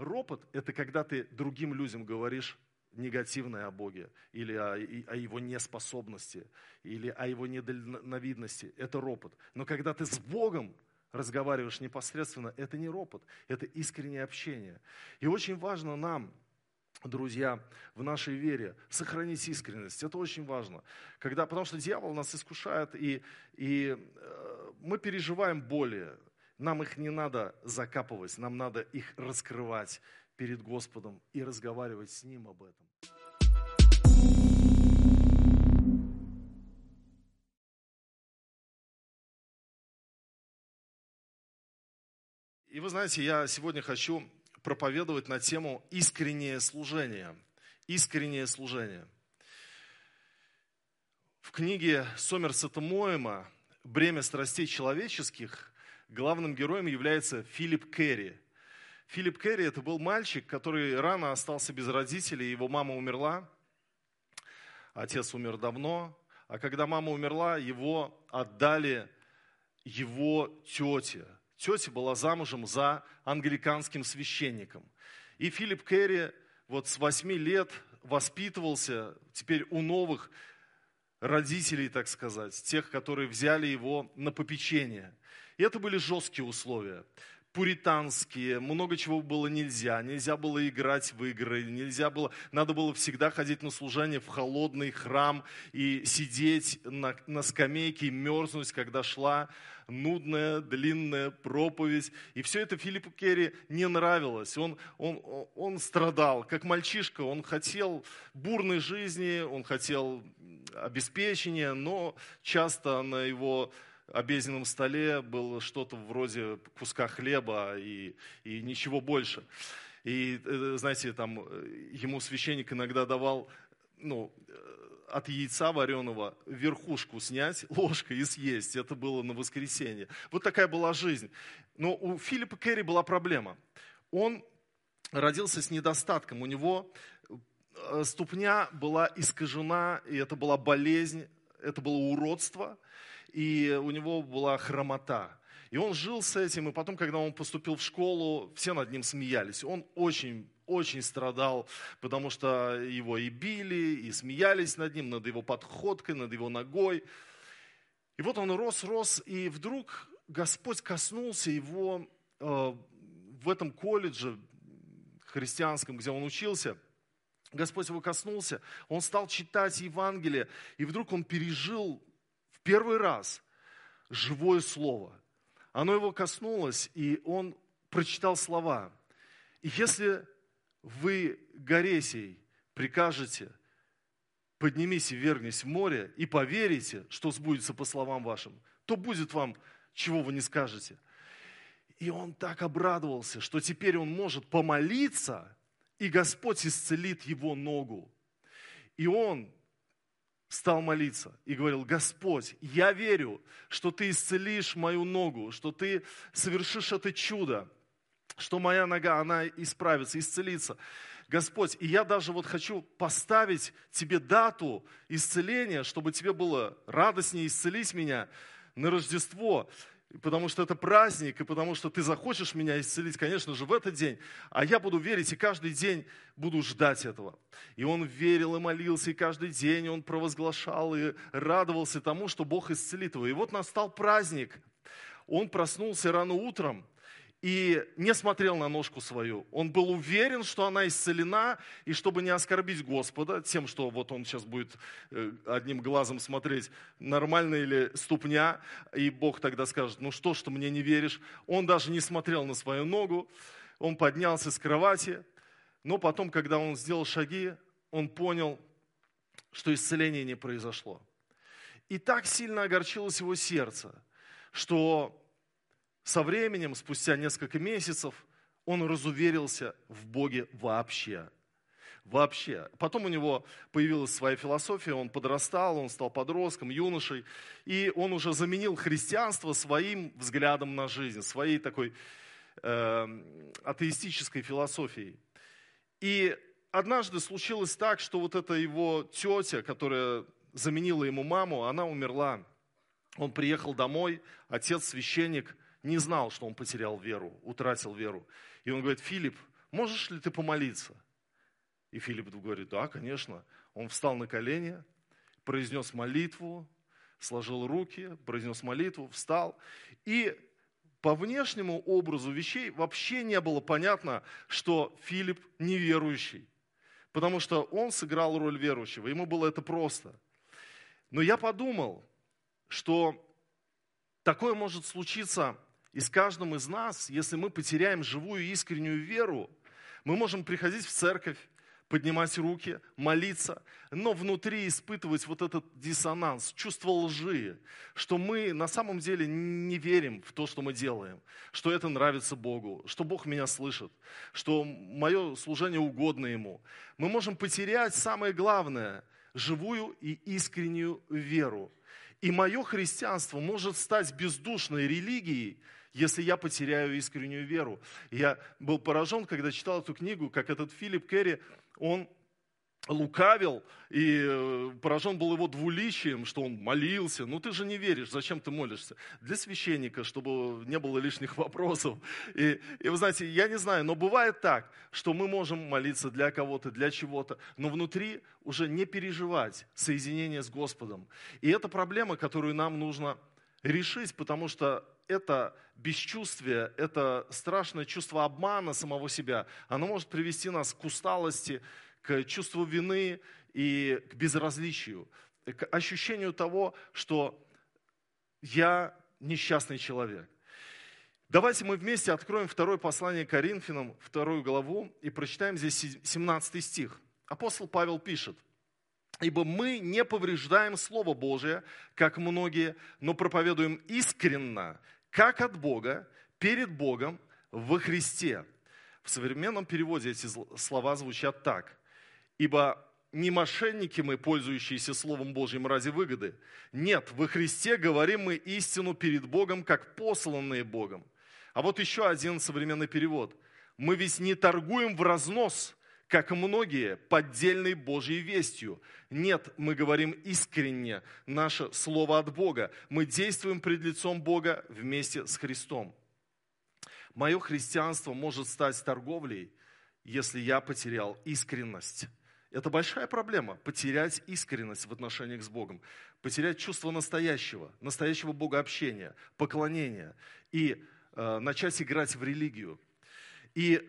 ропот – это когда ты другим людям говоришь негативное о Боге, или о, о его неспособности, или о его недальновидности. Это ропот. Но когда ты с Богом разговариваешь непосредственно, это не ропот, это искреннее общение. И очень важно нам, друзья, в нашей вере сохранить искренность. Это очень важно. Когда, потому что дьявол нас искушает, и, и э, мы переживаем боли. Нам их не надо закапывать, нам надо их раскрывать перед Господом и разговаривать с Ним об этом. И вы знаете, я сегодня хочу проповедовать на тему искреннее служение. Искреннее служение. В книге Сомерсета Моэма «Бремя страстей человеческих» главным героем является Филипп Керри – Филипп Керри это был мальчик, который рано остался без родителей, его мама умерла, отец умер давно, а когда мама умерла, его отдали его тете. Тетя была замужем за англиканским священником. И Филипп Керри вот с 8 лет воспитывался теперь у новых родителей, так сказать, тех, которые взяли его на попечение. И это были жесткие условия пуританские, много чего было нельзя. Нельзя было играть в игры, нельзя было, надо было всегда ходить на служение в холодный храм и сидеть на, на скамейке и мерзнуть, когда шла нудная, длинная проповедь. И все это Филиппу Керри не нравилось. Он, он, он страдал, как мальчишка. Он хотел бурной жизни, он хотел обеспечения, но часто на его обеденном столе было что-то вроде куска хлеба и, и ничего больше. И, э, знаете, там э, ему священник иногда давал, ну, э, от яйца вареного верхушку снять ложкой и съесть. Это было на воскресенье. Вот такая была жизнь. Но у Филиппа Керри была проблема. Он родился с недостатком. У него ступня была искажена, и это была болезнь, это было уродство – и у него была хромота. И он жил с этим, и потом, когда он поступил в школу, все над ним смеялись. Он очень, очень страдал, потому что его и били, и смеялись над ним, над его подходкой, над его ногой. И вот он рос, рос, и вдруг Господь коснулся его э, в этом колледже христианском, где он учился. Господь его коснулся, он стал читать Евангелие, и вдруг он пережил первый раз живое слово. Оно его коснулось, и он прочитал слова. И если вы, Горесей, прикажете, поднимись и вернись в море, и поверите, что сбудется по словам вашим, то будет вам, чего вы не скажете. И он так обрадовался, что теперь он может помолиться, и Господь исцелит его ногу. И он стал молиться и говорил, Господь, я верю, что Ты исцелишь мою ногу, что Ты совершишь это чудо, что моя нога, она исправится, исцелится. Господь, и я даже вот хочу поставить Тебе дату исцеления, чтобы Тебе было радостнее исцелить меня на Рождество потому что это праздник, и потому что ты захочешь меня исцелить, конечно же, в этот день, а я буду верить, и каждый день буду ждать этого. И он верил и молился, и каждый день он провозглашал и радовался тому, что Бог исцелит его. И вот настал праздник. Он проснулся рано утром, и не смотрел на ножку свою. Он был уверен, что она исцелена, и чтобы не оскорбить Господа тем, что вот он сейчас будет э, одним глазом смотреть, нормальная ли ступня, и Бог тогда скажет, ну что ж ты мне не веришь. Он даже не смотрел на свою ногу, он поднялся с кровати, но потом, когда он сделал шаги, он понял, что исцеление не произошло. И так сильно огорчилось его сердце, что со временем, спустя несколько месяцев, он разуверился в Боге вообще. Вообще. Потом у него появилась своя философия, он подрастал, он стал подростком, юношей, и он уже заменил христианство своим взглядом на жизнь, своей такой э, атеистической философией. И однажды случилось так, что вот эта его тетя, которая заменила ему маму, она умерла. Он приехал домой, отец священник – не знал, что он потерял веру, утратил веру. И он говорит, Филипп, можешь ли ты помолиться? И Филипп говорит, да, конечно. Он встал на колени, произнес молитву, сложил руки, произнес молитву, встал. И по внешнему образу вещей вообще не было понятно, что Филипп неверующий. Потому что он сыграл роль верующего, ему было это просто. Но я подумал, что такое может случиться и с каждым из нас, если мы потеряем живую искреннюю веру, мы можем приходить в церковь, поднимать руки, молиться, но внутри испытывать вот этот диссонанс, чувство лжи, что мы на самом деле не верим в то, что мы делаем, что это нравится Богу, что Бог меня слышит, что мое служение угодно Ему. Мы можем потерять самое главное – живую и искреннюю веру. И мое христианство может стать бездушной религией, если я потеряю искреннюю веру. Я был поражен, когда читал эту книгу, как этот Филипп Керри он лукавил, и э, поражен был его двуличием, что он молился. Ну ты же не веришь, зачем ты молишься? Для священника, чтобы не было лишних вопросов. И, и вы знаете, я не знаю, но бывает так, что мы можем молиться для кого-то, для чего-то, но внутри уже не переживать соединение с Господом. И это проблема, которую нам нужно решить, потому что это бесчувствие, это страшное чувство обмана самого себя, оно может привести нас к усталости, к чувству вины и к безразличию, к ощущению того, что я несчастный человек. Давайте мы вместе откроем второе послание Коринфянам, вторую главу, и прочитаем здесь 17 стих. Апостол Павел пишет – Ибо мы не повреждаем Слово Божие, как многие, но проповедуем искренно, как от Бога, перед Богом во Христе. В современном переводе эти слова звучат так. Ибо не мошенники мы, пользующиеся Словом Божьим ради выгоды. Нет, во Христе говорим мы истину перед Богом, как посланные Богом. А вот еще один современный перевод. Мы ведь не торгуем в разнос, как многие, поддельной Божьей вестью. Нет, мы говорим искренне наше слово от Бога. Мы действуем пред лицом Бога вместе с Христом. Мое христианство может стать торговлей, если я потерял искренность. Это большая проблема, потерять искренность в отношениях с Богом, потерять чувство настоящего, настоящего богообщения, поклонения и э, начать играть в религию. И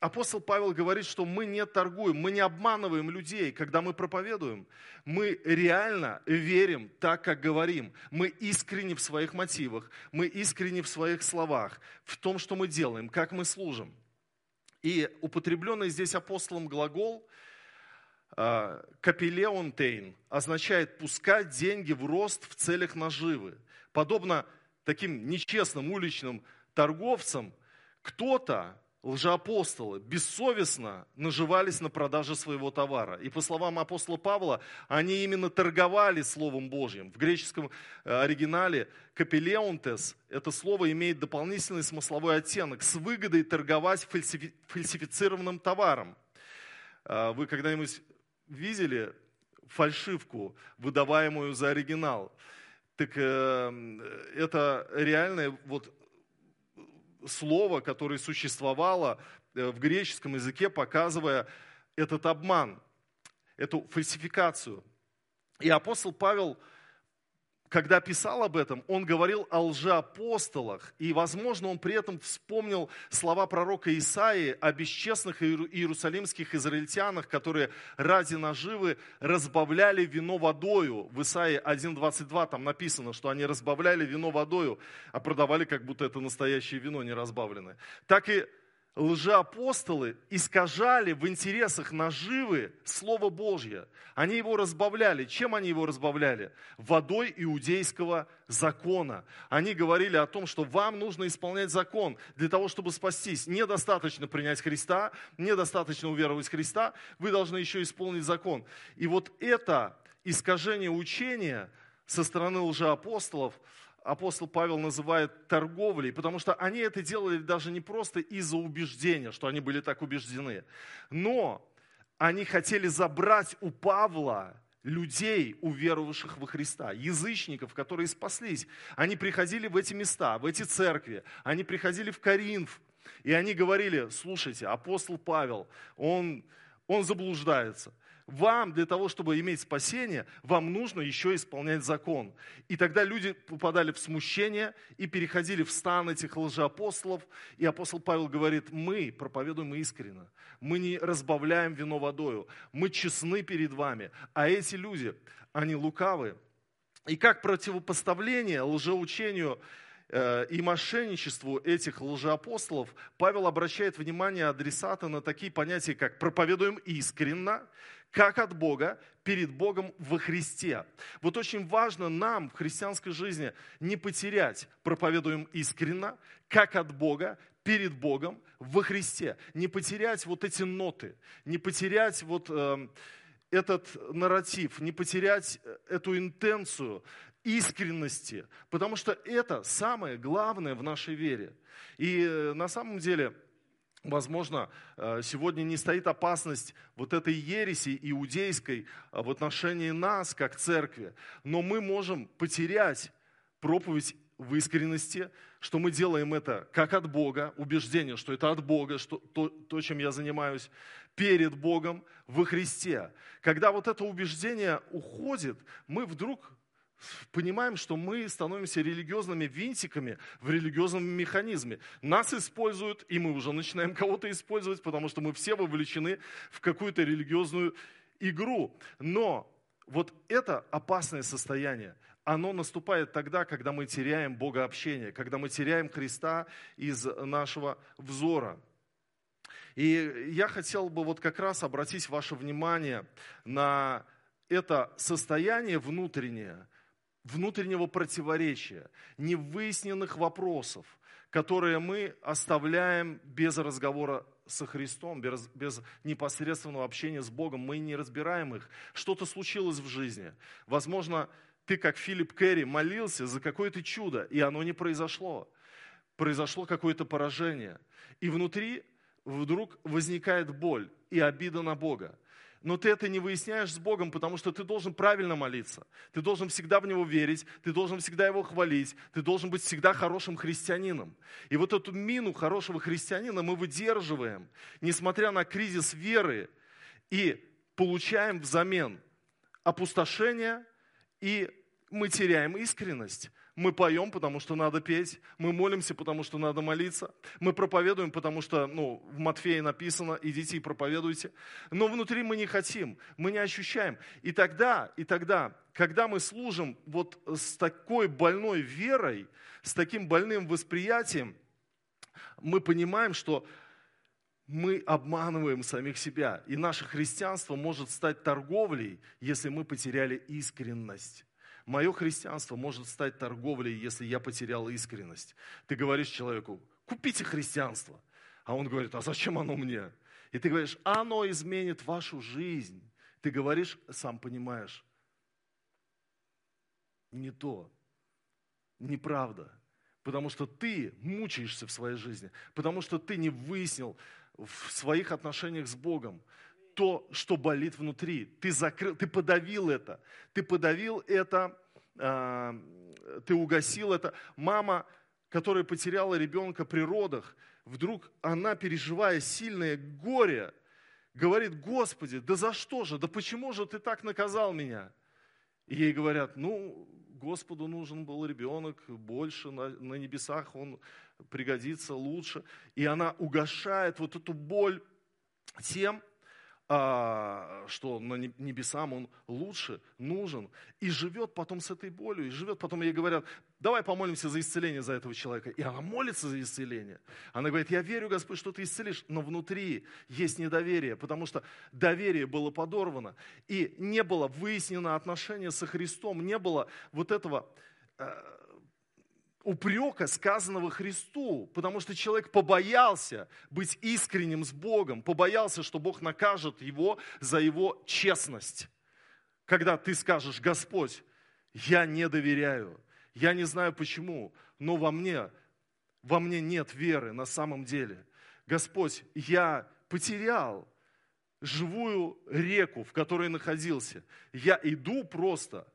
Апостол Павел говорит, что мы не торгуем, мы не обманываем людей, когда мы проповедуем. Мы реально верим так, как говорим. Мы искренне в своих мотивах, мы искренне в своих словах, в том, что мы делаем, как мы служим. И употребленный здесь апостолом глагол а, «капелеонтейн» означает «пускать деньги в рост в целях наживы». Подобно таким нечестным уличным торговцам, кто-то лжеапостолы бессовестно наживались на продаже своего товара. И по словам апостола Павла, они именно торговали Словом Божьим. В греческом э, оригинале «капелеонтес» это слово имеет дополнительный смысловой оттенок с выгодой торговать фальсифицированным товаром. Э, вы когда-нибудь видели фальшивку, выдаваемую за оригинал? Так э, это реальная вот слово, которое существовало э, в греческом языке, показывая этот обман, эту фальсификацию. И апостол Павел когда писал об этом, он говорил о лжеапостолах, и, возможно, он при этом вспомнил слова пророка Исаии о бесчестных иерусалимских израильтянах, которые ради наживы разбавляли вино водою. В Исаии 1.22 там написано, что они разбавляли вино водою, а продавали, как будто это настоящее вино, не разбавленное. Так и лжеапостолы искажали в интересах наживы Слово Божье. Они его разбавляли. Чем они его разбавляли? Водой иудейского закона. Они говорили о том, что вам нужно исполнять закон для того, чтобы спастись. Недостаточно принять Христа, недостаточно уверовать в Христа, вы должны еще исполнить закон. И вот это искажение учения со стороны лжеапостолов – апостол Павел называет торговлей, потому что они это делали даже не просто из-за убеждения, что они были так убеждены, но они хотели забрать у Павла людей, уверовавших во Христа, язычников, которые спаслись. Они приходили в эти места, в эти церкви, они приходили в Коринф, И они говорили, слушайте, апостол Павел, он, он заблуждается. Вам для того, чтобы иметь спасение, вам нужно еще исполнять закон. И тогда люди попадали в смущение и переходили в стан этих лжеапостолов. И апостол Павел говорит, мы проповедуем искренно, мы не разбавляем вино водою, мы честны перед вами. А эти люди, они лукавы. И как противопоставление лжеучению э, и мошенничеству этих лжеапостолов, Павел обращает внимание адресата на такие понятия, как проповедуем искренно, как от Бога, перед Богом во Христе. Вот очень важно нам в христианской жизни не потерять, проповедуем искренно, как от Бога, перед Богом во Христе. Не потерять вот эти ноты, не потерять вот э, этот нарратив, не потерять э, эту интенцию искренности, потому что это самое главное в нашей вере. И э, на самом деле Возможно, э, сегодня не стоит опасность вот этой ереси иудейской в отношении нас, как церкви, но мы можем потерять проповедь в искренности, что мы делаем это как от Бога, убеждение, что это от Бога, что, то, то, чем я занимаюсь, перед Богом во Христе. Когда вот это убеждение уходит, мы вдруг понимаем, что мы становимся религиозными винтиками в религиозном механизме. Нас используют, и мы уже начинаем кого-то использовать, потому что мы все вовлечены в какую-то религиозную игру. Но вот это опасное состояние, оно наступает тогда, когда мы теряем Бога общения, когда мы теряем Христа из нашего взора. И я хотел бы вот как раз обратить ваше внимание на это состояние внутреннее, внутреннего противоречия, невыясненных вопросов, которые мы оставляем без разговора со Христом, без, без непосредственного общения с Богом. Мы не разбираем их. Что-то случилось в жизни. Возможно, ты, как Филипп Керри, молился за какое-то чудо, и оно не произошло. Произошло какое-то поражение. И внутри вдруг возникает боль и обида на Бога но ты это не выясняешь с Богом, потому что ты должен правильно молиться. Ты должен всегда в Него верить, ты должен всегда Его хвалить, ты должен быть всегда хорошим христианином. И вот эту мину хорошего христианина мы выдерживаем, несмотря на кризис веры, и получаем взамен опустошение, и мы теряем искренность. Мы поем, потому что надо петь. Мы молимся, потому что надо молиться. Мы проповедуем, потому что ну, в Матфея написано, идите и проповедуйте. Но внутри мы не хотим, мы не ощущаем. И тогда, и тогда, когда мы служим вот с такой больной верой, с таким больным восприятием, мы понимаем, что мы обманываем самих себя. И наше христианство может стать торговлей, если мы потеряли искренность. Мое христианство может стать торговлей, если я потерял искренность. Ты говоришь человеку, купите христианство. А он говорит, а зачем оно мне? И ты говоришь, оно изменит вашу жизнь. Ты говоришь, сам понимаешь, не то, неправда. Потому что ты мучаешься в своей жизни, потому что ты не выяснил в своих отношениях с Богом то, что болит внутри. Ты закрыл, ты подавил это. Ты подавил это, э, ты угасил это. Мама, которая потеряла ребенка при родах, вдруг она, переживая сильное горе, говорит, Господи, да за что же, да почему же ты так наказал меня? И ей говорят, ну, Господу нужен был ребенок больше, на, на небесах он пригодится лучше. И она угошает вот эту боль тем, а, что на небесам он лучше, нужен, и живет потом с этой болью, и живет потом, ей говорят, давай помолимся за исцеление за этого человека. И она молится за исцеление. Она говорит, я верю, Господь, что ты исцелишь, но внутри есть недоверие, потому что доверие было подорвано, и не было выяснено отношение со Христом, не было вот этого э, упрека, сказанного Христу, потому что человек побоялся быть искренним с Богом, побоялся, что Бог накажет его за его честность. Когда ты скажешь, Господь, я не доверяю, я не знаю почему, но во мне, во мне нет веры на самом деле. Господь, я потерял живую реку, в которой находился. Я иду просто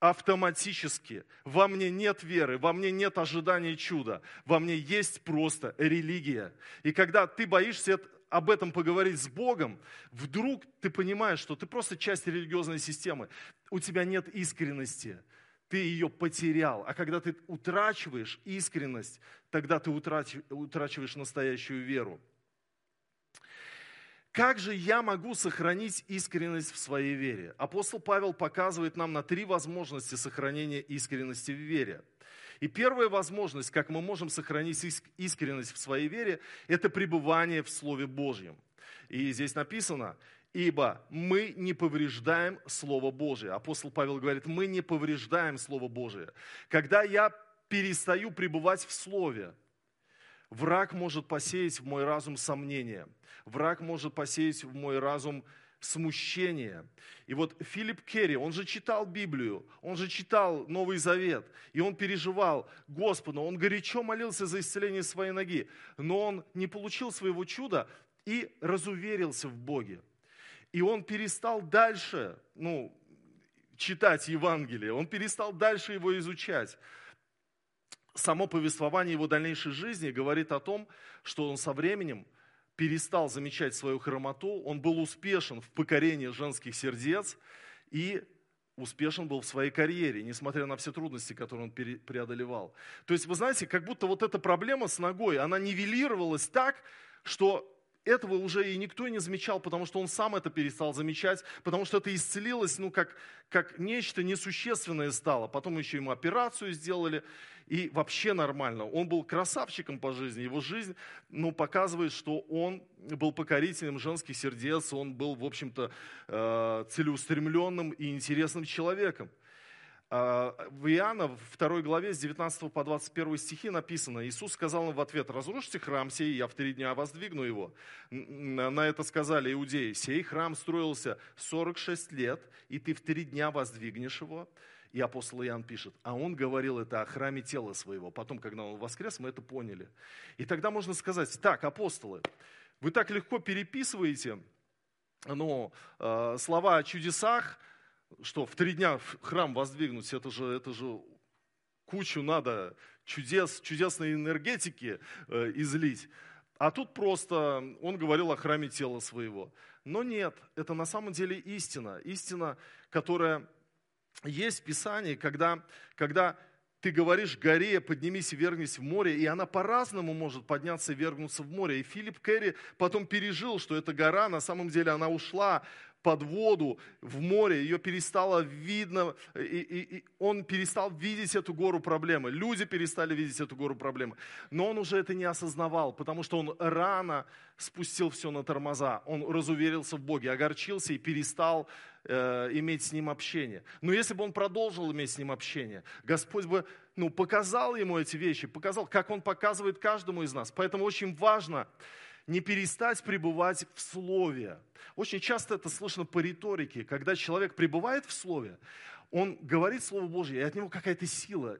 автоматически. Во мне нет веры, во мне нет ожидания чуда, во мне есть просто религия. И когда ты боишься об этом поговорить с Богом, вдруг ты понимаешь, что ты просто часть религиозной системы, у тебя нет искренности, ты ее потерял. А когда ты утрачиваешь искренность, тогда ты утрачиваешь настоящую веру. Как же я могу сохранить искренность в своей вере? Апостол Павел показывает нам на три возможности сохранения искренности в вере. И первая возможность, как мы можем сохранить искренность в своей вере, это пребывание в Слове Божьем. И здесь написано, ибо мы не повреждаем Слово Божие. Апостол Павел говорит, мы не повреждаем Слово Божие. Когда я перестаю пребывать в Слове, враг может посеять в мой разум сомнения – враг может посеять в мой разум смущение. И вот Филипп Керри, он же читал Библию, он же читал Новый Завет, и он переживал Господу, он горячо молился за исцеление своей ноги, но он не получил своего чуда и разуверился в Боге. И он перестал дальше, ну, читать Евангелие, он перестал дальше его изучать. Само повествование его дальнейшей жизни говорит о том, что он со временем перестал замечать свою хромоту, он был успешен в покорении женских сердец и успешен был в своей карьере, несмотря на все трудности, которые он преодолевал. То есть, вы знаете, как будто вот эта проблема с ногой, она нивелировалась так, что этого уже и никто не замечал, потому что он сам это перестал замечать, потому что это исцелилось, ну, как, как нечто несущественное стало. Потом еще ему операцию сделали, и вообще нормально. Он был красавчиком по жизни. Его жизнь ну, показывает, что он был покорителем женских сердец, он был, в общем-то, э, целеустремленным и интересным человеком. А, в Иоанна, в 2 главе, с 19 по 21 стихи написано, Иисус сказал им в ответ, разрушите храм сей, я в три дня воздвигну его. На это сказали иудеи, сей храм строился 46 лет, и ты в три дня воздвигнешь его. И апостол Иоанн пишет, а он говорил это о храме тела своего. Потом, когда он воскрес, мы это поняли. И тогда можно сказать, так, апостолы, вы так легко переписываете ну, слова о чудесах, что в три дня храм воздвигнуть, это же, это же кучу надо чудес, чудесной энергетики э, излить. А тут просто он говорил о храме тела своего. Но нет, это на самом деле истина. Истина, которая есть в Писании, когда, когда ты говоришь горе, поднимись и вернись в море, и она по-разному может подняться и вергнуться в море. И Филипп Керри потом пережил, что эта гора, на самом деле она ушла под воду, в море, ее перестало видно, и, и, и он перестал видеть эту гору проблемы. Люди перестали видеть эту гору проблемы. Но он уже это не осознавал, потому что он рано спустил все на тормоза. Он разуверился в Боге, огорчился и перестал э, иметь с ним общение. Но если бы он продолжил иметь с ним общение, Господь бы ну, показал ему эти вещи, показал, как он показывает каждому из нас. Поэтому очень важно, не перестать пребывать в Слове. Очень часто это слышно по риторике, когда человек пребывает в Слове, он говорит Слово Божье, и от него какая-то сила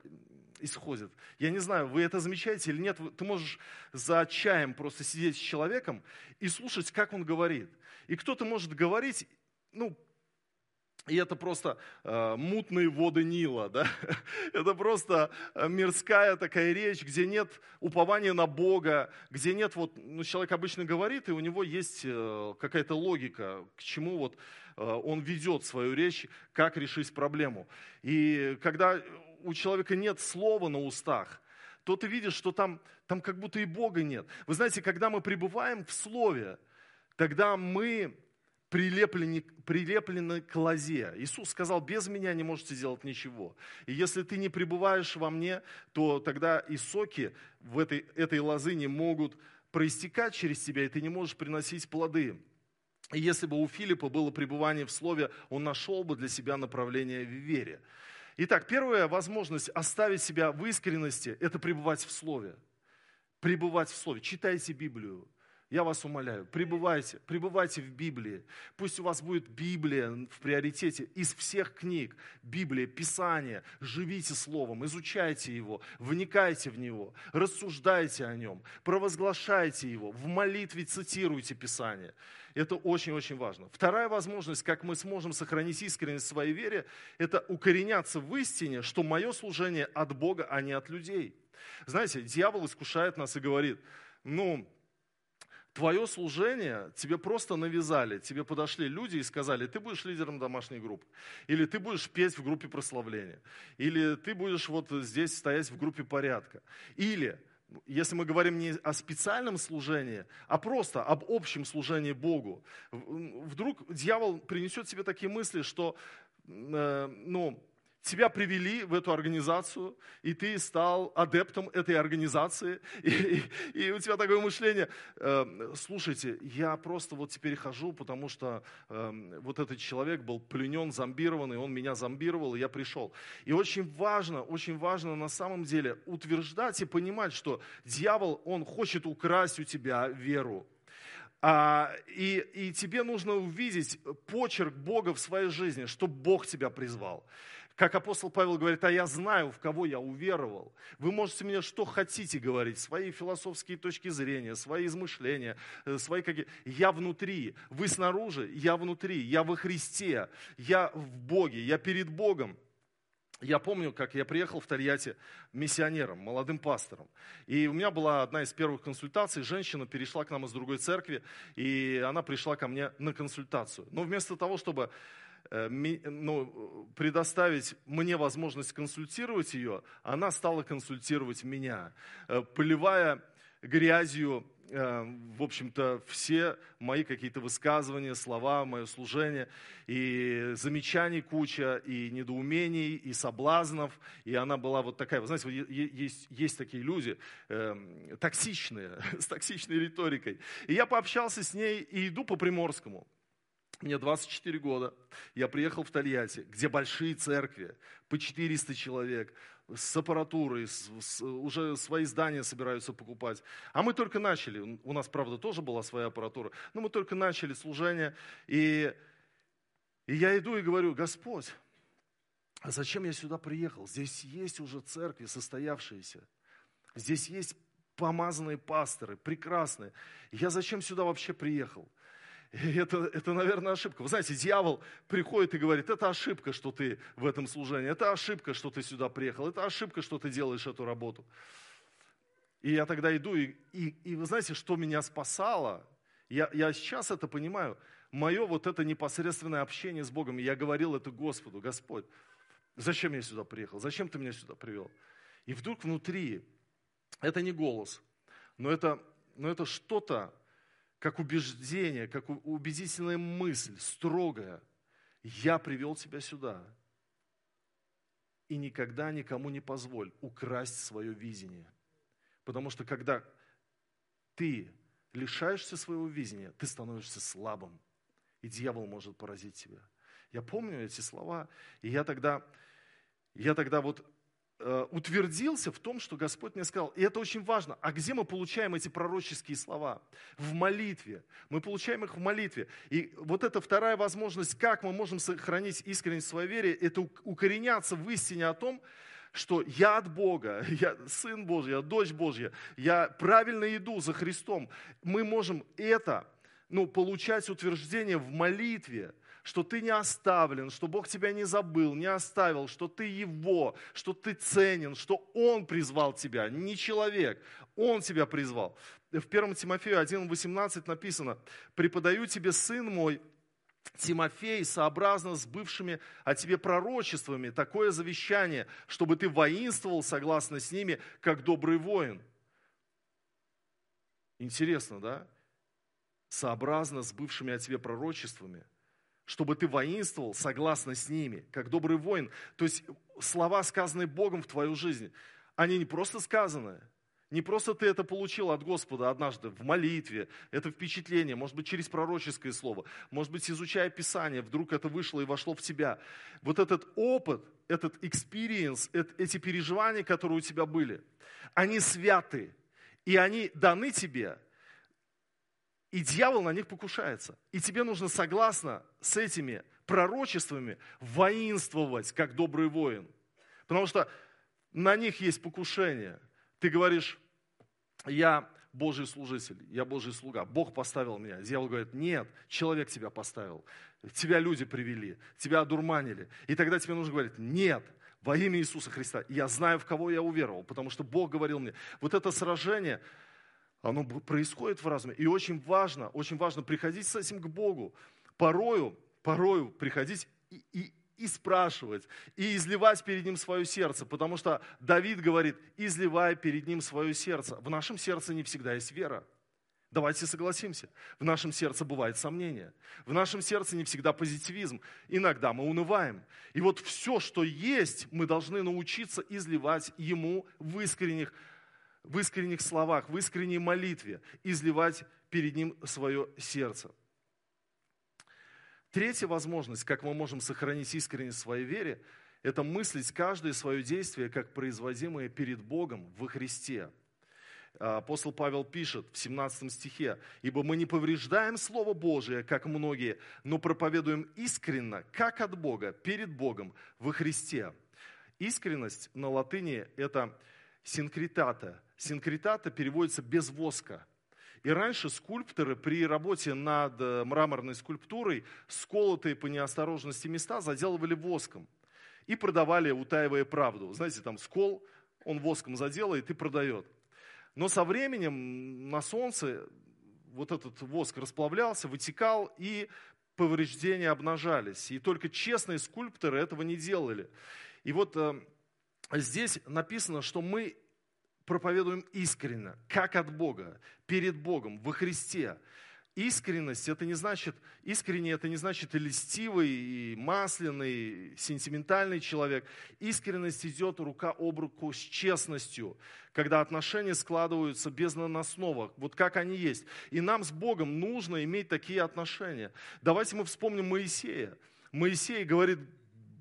исходит. Я не знаю, вы это замечаете или нет, ты можешь за чаем просто сидеть с человеком и слушать, как он говорит. И кто-то может говорить, ну, и это просто э, мутные воды Нила, да? это просто э, мирская такая речь, где нет упования на Бога, где нет вот, ну человек обычно говорит, и у него есть э, какая-то логика, к чему вот э, он ведет свою речь, как решить проблему. И когда у человека нет слова на устах, то ты видишь, что там, там как будто и Бога нет. Вы знаете, когда мы пребываем в Слове, тогда мы прилеплены, прилеплены к лозе. Иисус сказал, без меня не можете сделать ничего. И если ты не пребываешь во мне, то тогда и соки в этой, этой лозы не могут проистекать через тебя, и ты не можешь приносить плоды. И если бы у Филиппа было пребывание в Слове, он нашел бы для себя направление в вере. Итак, первая возможность оставить себя в искренности – это пребывать в Слове. Пребывать в Слове. Читайте Библию, я вас умоляю, пребывайте, пребывайте в Библии. Пусть у вас будет Библия в приоритете из всех книг. Библия, Писание. Живите Словом, изучайте его, вникайте в него, рассуждайте о нем, провозглашайте его, в молитве цитируйте Писание. Это очень-очень важно. Вторая возможность, как мы сможем сохранить искренность в своей вере, это укореняться в истине, что мое служение от Бога, а не от людей. Знаете, дьявол искушает нас и говорит, ну, твое служение тебе просто навязали, тебе подошли люди и сказали, ты будешь лидером домашней группы, или ты будешь петь в группе прославления, или ты будешь вот здесь стоять в группе порядка, или если мы говорим не о специальном служении, а просто об общем служении Богу, вдруг дьявол принесет себе такие мысли, что э, ну, тебя привели в эту организацию, и ты стал адептом этой организации, и, и, и у тебя такое мышление, э, слушайте, я просто вот теперь хожу, потому что э, вот этот человек был пленен, зомбированный, он меня зомбировал, и я пришел. И очень важно, очень важно на самом деле утверждать и понимать, что дьявол, он хочет украсть у тебя веру. А, и, и тебе нужно увидеть почерк Бога в своей жизни, что Бог тебя призвал. Как апостол Павел говорит, а я знаю, в кого я уверовал. Вы можете мне что хотите говорить, свои философские точки зрения, свои измышления, э, свои какие. Я внутри, вы снаружи, я внутри, я во Христе, я в Боге, я перед Богом. Я помню, как я приехал в Тольятти миссионером, молодым пастором. И у меня была одна из первых консультаций. Женщина перешла к нам из другой церкви, и она пришла ко мне на консультацию. Но вместо того, чтобы ну, предоставить мне возможность консультировать ее, она стала консультировать меня, э, поливая грязью, э, в общем-то, все мои какие-то высказывания, слова, мое служение, и замечаний куча, и недоумений, и соблазнов, и она была вот такая, вы знаете, есть, есть такие люди, э, токсичные, с токсичной риторикой. И я пообщался с ней и иду по Приморскому, мне 24 года, я приехал в Тольятти, где большие церкви, по 400 человек, с аппаратурой, с, с, уже свои здания собираются покупать. А мы только начали, у нас, правда, тоже была своя аппаратура, но мы только начали служение, и, и я иду и говорю, Господь, а зачем я сюда приехал? Здесь есть уже церкви состоявшиеся, здесь есть помазанные пасторы, прекрасные. Я зачем сюда вообще приехал? Это, это, наверное, ошибка. Вы знаете, дьявол приходит и говорит, это ошибка, что ты в этом служении, это ошибка, что ты сюда приехал, это ошибка, что ты делаешь эту работу. И я тогда иду, и, и, и вы знаете, что меня спасало? Я, я сейчас это понимаю. Мое вот это непосредственное общение с Богом. Я говорил это Господу, Господь, зачем я сюда приехал? Зачем ты меня сюда привел? И вдруг внутри, это не голос, но это, но это что-то, как убеждение, как убедительная мысль, строгая. Я привел тебя сюда. И никогда никому не позволь украсть свое видение. Потому что когда ты лишаешься своего видения, ты становишься слабым. И дьявол может поразить тебя. Я помню эти слова, и я тогда, я тогда вот утвердился в том, что Господь мне сказал. И это очень важно. А где мы получаем эти пророческие слова? В молитве. Мы получаем их в молитве. И вот эта вторая возможность, как мы можем сохранить искренность своей вере, это укореняться в истине о том, что я от Бога, я сын Божий, я дочь Божья, я правильно иду за Христом. Мы можем это ну, получать утверждение в молитве, что ты не оставлен, что Бог тебя не забыл, не оставил, что ты Его, что ты ценен, что Он призвал тебя, не человек, Он тебя призвал. В 1 Тимофею 1,18 написано, «Преподаю тебе, сын мой, Тимофей, сообразно с бывшими о тебе пророчествами, такое завещание, чтобы ты воинствовал согласно с ними, как добрый воин». Интересно, да? Сообразно с бывшими о тебе пророчествами – чтобы ты воинствовал согласно с ними, как добрый воин. То есть слова, сказанные Богом в твою жизнь, они не просто сказаны, не просто ты это получил от Господа однажды в молитве, это впечатление, может быть, через пророческое слово, может быть, изучая Писание, вдруг это вышло и вошло в тебя. Вот этот опыт, этот experience, эти переживания, которые у тебя были, они святы, и они даны тебе И дьявол на них покушается. И тебе нужно согласно с этими пророчествами воинствовать, как добрый воин. Потому что на них есть покушение. Ты говоришь, я Божий служитель, я Божий слуга, Бог поставил меня. Дьявол говорит, нет, человек тебя поставил, тебя люди привели, тебя одурманили. И тогда тебе нужно говорить, нет, во имя Иисуса Христа. Я знаю, в кого я уверовал, потому что Бог говорил мне. Вот это сражение, оно происходит в разуме. И очень важно, очень важно приходить с этим к Богу. Порою, порою приходить и, и, и спрашивать, и изливать перед Ним свое сердце. Потому что Давид говорит, изливай перед Ним свое сердце. В нашем сердце не всегда есть вера. Давайте согласимся. В нашем сердце бывает сомнение. В нашем сердце не всегда позитивизм. Иногда мы унываем. И вот все, что есть, мы должны научиться изливать Ему в искренних, в искренних словах, в искренней молитве, изливать перед Ним свое сердце. Третья возможность, как мы можем сохранить искренность в своей вере, это мыслить каждое свое действие как производимое перед Богом во Христе – апостол Павел пишет в 17 стихе, «Ибо мы не повреждаем Слово Божие, как многие, но проповедуем искренно, как от Бога, перед Богом, во Христе». Искренность на латыни – это синкретата. Синкретата переводится «без воска». И раньше скульпторы при работе над э, мраморной скульптурой сколотые по неосторожности места заделывали воском и продавали, утаивая правду. Знаете, там скол, он воском заделает и продает. Но со временем на солнце вот этот воск расплавлялся, вытекал, и повреждения обнажались. И только честные скульпторы этого не делали. И вот э, здесь написано, что мы проповедуем искренне, как от Бога, перед Богом, во Христе. Искренность, это не значит, искренне это не значит и льстивый, и масляный, сентиментальный человек. Искренность идет рука об руку с честностью, когда отношения складываются без наносного, вот как они есть. И нам с Богом нужно иметь такие отношения. Давайте мы вспомним Моисея. Моисей говорит,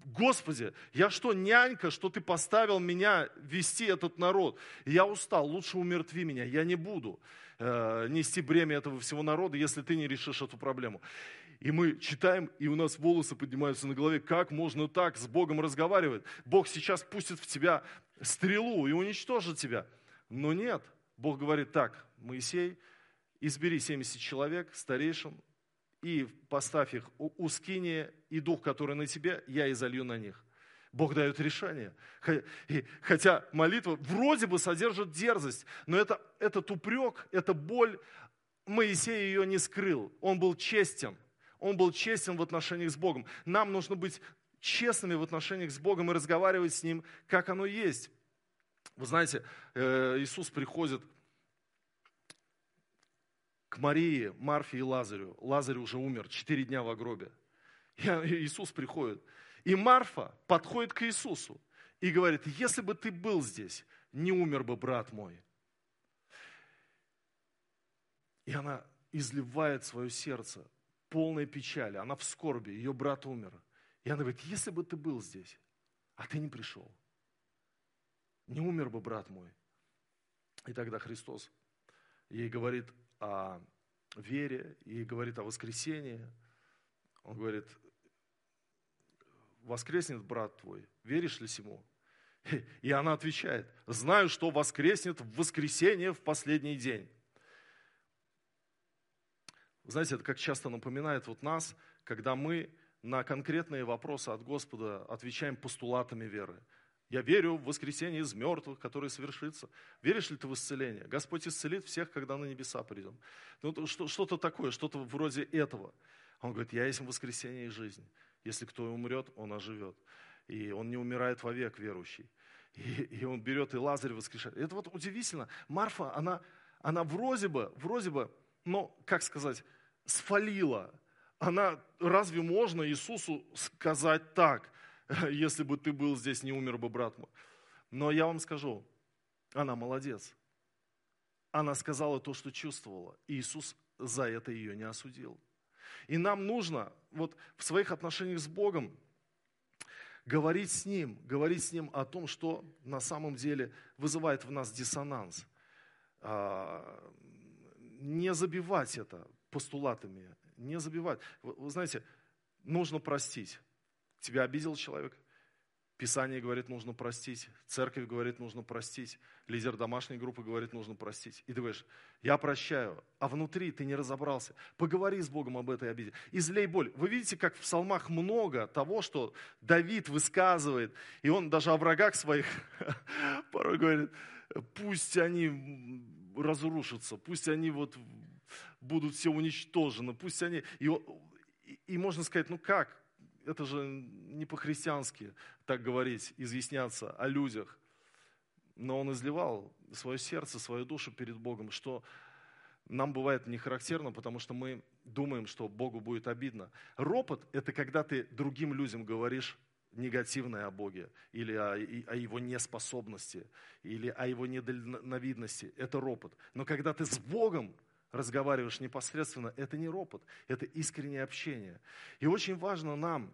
Господи, я что, нянька, что ты поставил меня вести этот народ? Я устал, лучше умертви меня, я не буду. Э, нести бремя этого всего народа, если ты не решишь эту проблему. И мы читаем, и у нас волосы поднимаются на голове. Как можно так с Богом разговаривать? Бог сейчас пустит в тебя стрелу и уничтожит тебя. Но нет. Бог говорит так, Моисей, избери 70 человек, старейшин, и поставь их у скиния, и дух, который на тебе, я изолью на них. Бог дает решение. Хотя молитва вроде бы содержит дерзость, но это, этот упрек, эта боль, Моисей ее не скрыл. Он был честен. Он был честен в отношениях с Богом. Нам нужно быть честными в отношениях с Богом и разговаривать с Ним, как оно есть. Вы знаете, э, Иисус приходит к Марии, Марфе и Лазарю. Лазарь уже умер, четыре дня в гробе. И Иисус приходит. И Марфа подходит к Иисусу и говорит, если бы ты был здесь, не умер бы брат мой. И она изливает свое сердце, полное печали, она в скорби, ее брат умер. И она говорит, если бы ты был здесь, а ты не пришел, не умер бы брат мой. И тогда Христос ей говорит о вере, ей говорит о воскресении. Он говорит, воскреснет брат твой, веришь ли сему? И она отвечает, знаю, что воскреснет в воскресенье в последний день. Знаете, это как часто напоминает вот нас, когда мы на конкретные вопросы от Господа отвечаем постулатами веры. Я верю в воскресенье из мертвых, которое совершится. Веришь ли ты в исцеление? Господь исцелит всех, когда на небеса придем. Ну, что-то такое, что-то вроде этого. Он говорит, я есть воскресенье и жизнь. Если кто умрет, он оживет. И он не умирает вовек, верующий. И, и он берет и Лазарь воскрешает. Это вот удивительно. Марфа, она, она вроде бы, вроде бы, ну, как сказать, сфалила. Она, разве можно Иисусу сказать так, если бы ты был здесь, не умер бы брат мой? Но я вам скажу, она молодец. Она сказала то, что чувствовала. И Иисус за это ее не осудил. И нам нужно вот в своих отношениях с Богом говорить с Ним, говорить с Ним о том, что на самом деле вызывает в нас диссонанс. А, не забивать это, постулатами, не забивать. Вы, вы знаете, нужно простить. Тебя обидел человек, Писание говорит, нужно простить. Церковь говорит, нужно простить. Лидер домашней группы говорит, нужно простить. И ты говоришь, я прощаю, а внутри ты не разобрался. Поговори с Богом об этой обиде. Излей боль. Вы видите, как в псалмах много того, что Давид высказывает. И он даже о врагах своих порой говорит, пусть они разрушатся, пусть они вот будут все уничтожены, пусть они... И, и можно сказать, ну как? Это же не по-христиански так говорить, изъясняться о людях. Но он изливал свое сердце, свою душу перед Богом, что нам бывает не характерно, потому что мы думаем, что Богу будет обидно. Ропот – это когда ты другим людям говоришь негативное о Боге, или о, о его неспособности, или о его недальновидности. Это ропот. Но когда ты с Богом разговариваешь непосредственно, это не ропот, это искреннее общение. И очень важно нам,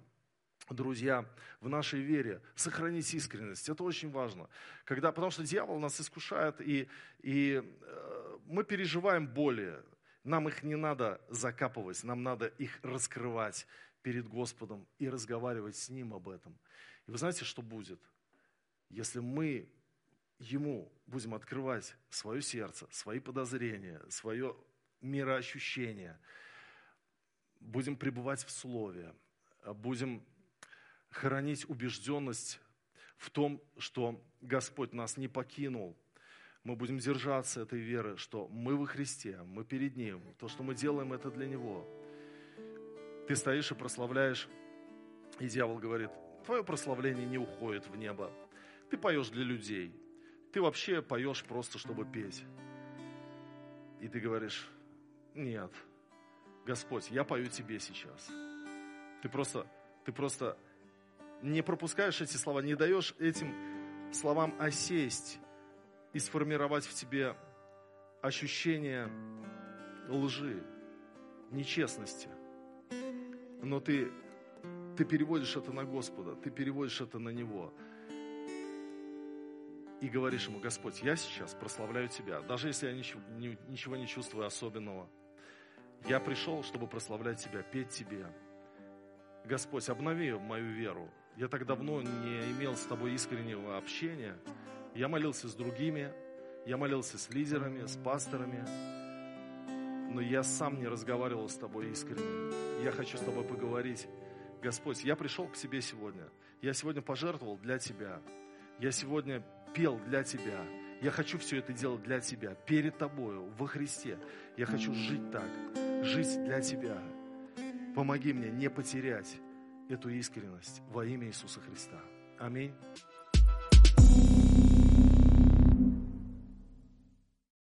друзья, в нашей вере сохранить искренность. Это очень важно. Когда, потому что дьявол нас искушает, и, и э, мы переживаем боли. Нам их не надо закапывать, нам надо их раскрывать перед Господом и разговаривать с Ним об этом. И вы знаете, что будет? Если мы Ему будем открывать свое сердце, свои подозрения, свое мироощущение, будем пребывать в Слове, будем хранить убежденность в том, что Господь нас не покинул. Мы будем держаться этой веры, что мы во Христе, мы перед Ним, то, что мы делаем, это для Него. Ты стоишь и прославляешь, и дьявол говорит, твое прославление не уходит в небо. Ты поешь для людей, ты вообще поешь просто, чтобы петь. И ты говоришь, нет, Господь, я пою Тебе сейчас. Ты просто, ты просто не пропускаешь эти слова, не даешь этим словам осесть и сформировать в тебе ощущение лжи, нечестности. Но ты, ты переводишь это на Господа, ты переводишь это на Него – и говоришь ему, Господь, я сейчас прославляю Тебя, даже если я ничего, ничего не чувствую особенного. Я пришел, чтобы прославлять Тебя, петь Тебе. Господь, обнови мою веру. Я так давно не имел с Тобой искреннего общения. Я молился с другими, я молился с лидерами, с пасторами, но я сам не разговаривал с Тобой искренне. Я хочу с Тобой поговорить. Господь, я пришел к Тебе сегодня. Я сегодня пожертвовал для Тебя. Я сегодня пел для Тебя. Я хочу все это делать для Тебя, перед Тобою, во Христе. Я хочу жить так, жить для Тебя. Помоги мне не потерять эту искренность во имя Иисуса Христа. Аминь.